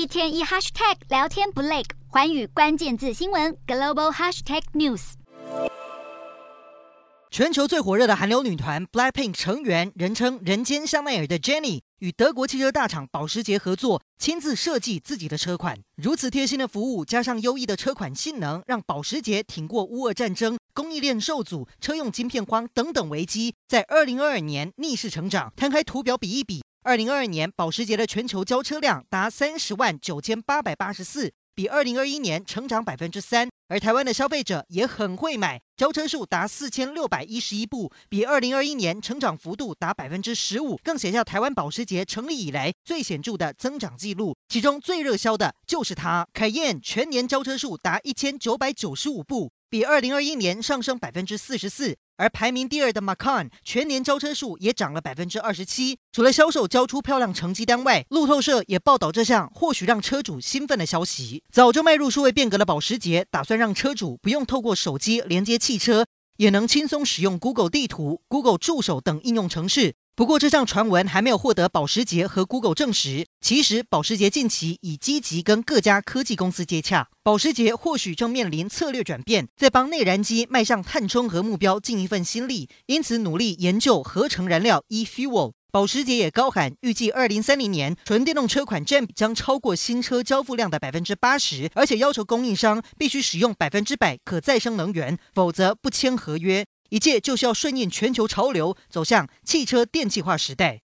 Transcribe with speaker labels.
Speaker 1: 一天一 hashtag 聊天不累，寰宇关键字新闻 global hashtag news。
Speaker 2: 全球最火热的韩流女团 BLACKPINK 成员，人称“人间香奈儿”的 Jennie，与德国汽车大厂保时捷合作，亲自设计自己的车款。如此贴心的服务，加上优异的车款性能，让保时捷挺过乌俄战争、供应链受阻、车用晶片荒等等危机，在二零二二年逆势成长。摊开图表比一比。二零二二年，保时捷的全球交车量达三十万九千八百八十四，比二零二一年成长百分之三。而台湾的消费者也很会买，交车数达四千六百一十一部，比二零二一年成长幅度达百分之十五，更写下台湾保时捷成立以来最显著的增长记录。其中最热销的就是它，凯宴全年交车数达一千九百九十五部，比二零二一年上升百分之四十四。而排名第二的 Macan 全年交车数也涨了百分之二十七。除了销售交出漂亮成绩单外，路透社也报道这项或许让车主兴奋的消息。早就迈入数位变革的保时捷，打算让车主不用透过手机连接汽车，也能轻松使用 Google 地图、Google 助手等应用程式。不过，这项传闻还没有获得保时捷和 Google 证实。其实，保时捷近期已积极跟各家科技公司接洽。保时捷或许正面临策略转变，在帮内燃机迈向碳中和目标尽一份心力，因此努力研究合成燃料 e-fuel。保时捷也高喊，预计二零三零年纯电动车款占比将超过新车交付量的百分之八十，而且要求供应商必须使用百分之百可再生能源，否则不签合约。一切就是要顺应全球潮流，走向汽车电气化时代。